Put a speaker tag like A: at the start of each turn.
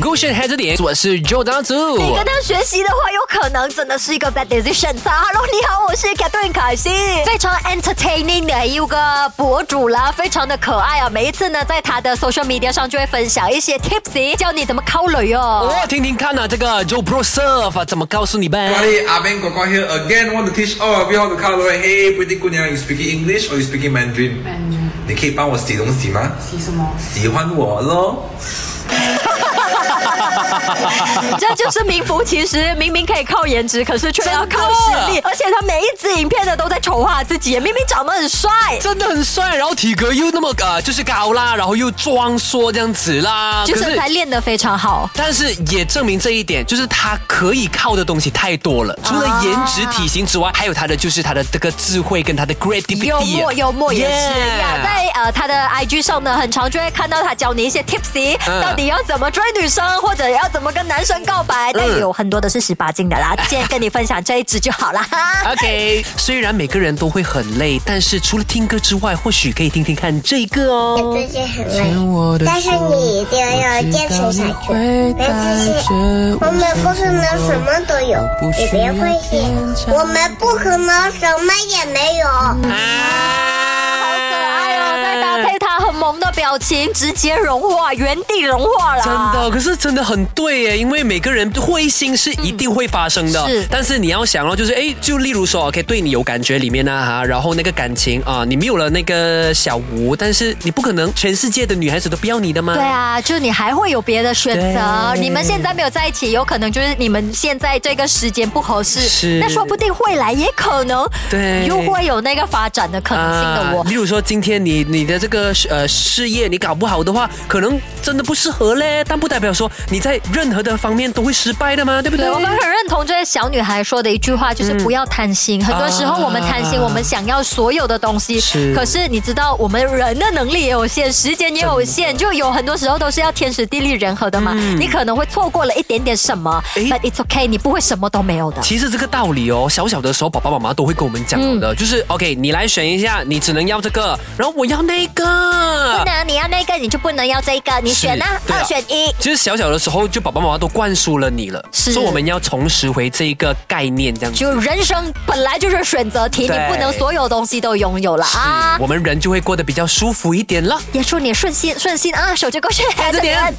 A: 勾选黑着点，我是 Joe 当组。
B: 你跟他学习的话，有可能真的是一个 bad decision。Hello，你好，我是 Catherine 凯西，非常 entertaining 的一个博主啦，非常的可爱啊。每一次呢，在他的 social media 上就会分享一些 tips，教你怎么靠雷哦。
A: 哦，听听看啊，这个 Joe Pro Surf 怎么告诉你呗
C: ？Sorry, Abeng Koko here again. Want to teach all of you how to color. Hey, pretty 姑娘，you speaking English or you speaking Mandarin？Mandarin 你可以帮我洗东西吗？
D: 洗什么？
C: 喜欢我咯。
B: 这就是名副其实，明明可以靠颜值，可是却要靠实力。而且他每一支影片呢，都在丑化自己，明明长得很帅。
A: 真的很帅，然后体格又那么呃，就是高啦，然后又壮硕这样子啦，
B: 就
A: 是
B: 身材练得非常好。
A: 但是也证明这一点，就是他可以靠的东西太多了。除了颜值、体型之外，还有他的就是他的这个智慧跟他的 creativity。
B: 幽默，幽默也是。在呃他的 IG 上呢，很常就会看到他教你一些 tips，、
A: 嗯
B: 到底要怎么追女生，或者要怎么跟男生告白。但有很多都是十八禁的啦，今天跟你分享这一支就好啦。
A: OK，虽然每个人都会很累，但是除了听歌之外，或许可以听听看这个哦。
E: 很累，但是你一定要坚持下去。没关系，我们不可能什么都有，你别灰心，我们不可能什么也没有。
B: 好表情，直接融化，原地融化了。
A: 真的，可是真的很对耶，因为每个人灰心是一定会发生的，
B: 是
A: 但是你要想哦，就是哎，就例如说，OK，对你有感觉里面呢、哈，然后那个感情啊，你没有了那个小吴，但是你不可能全世界的女孩子都不要你的吗？
B: 对啊，就你还会有别的选择。你们现在没有在一起，有可能就是你们现在这个时间不合适，
A: 是
B: 那说不定未来也可能
A: 对
B: 又会有那个发展的可能性的我。
A: 例如说，今天你你的这个呃事业你搞不好的话，可能真的不适合嘞，但不代表说你在任何的方面都会失败的嘛，对不对？
B: 对，我们很认同这些小女孩说的一句话，就是不要贪心。很多时候我们贪心，
A: 啊
B: 我们想要所有的东西，
A: 是
B: 可是你知道，我们人的能力也有限，时间也有限，就有很多时候都是要天时地利人和的嘛。你可能会错过了一点点什么，but it's okay，你不会什么都没有的。
A: 其实这个道理哦，小小的时候，爸爸妈妈都会跟我们讲
B: 嗯
A: 的，就是 OK，你来选一下，你只能要这个，然后我要那个
B: 不
A: 个。
B: 能，你要那个你就不能要这个，你选啊，
A: 啊
B: 二选一。
A: 其实小小的时候，就爸爸妈妈都灌输了你了，
B: 是
A: 所以我们要重拾回这一个概念，这样子。
B: 就人生本来就是选择题，你不能所有东西都拥有了啊！
A: 我们人就会过得比较舒服一点了。
B: 也祝你顺心顺心啊，手机过去，
A: 这点
B: 点。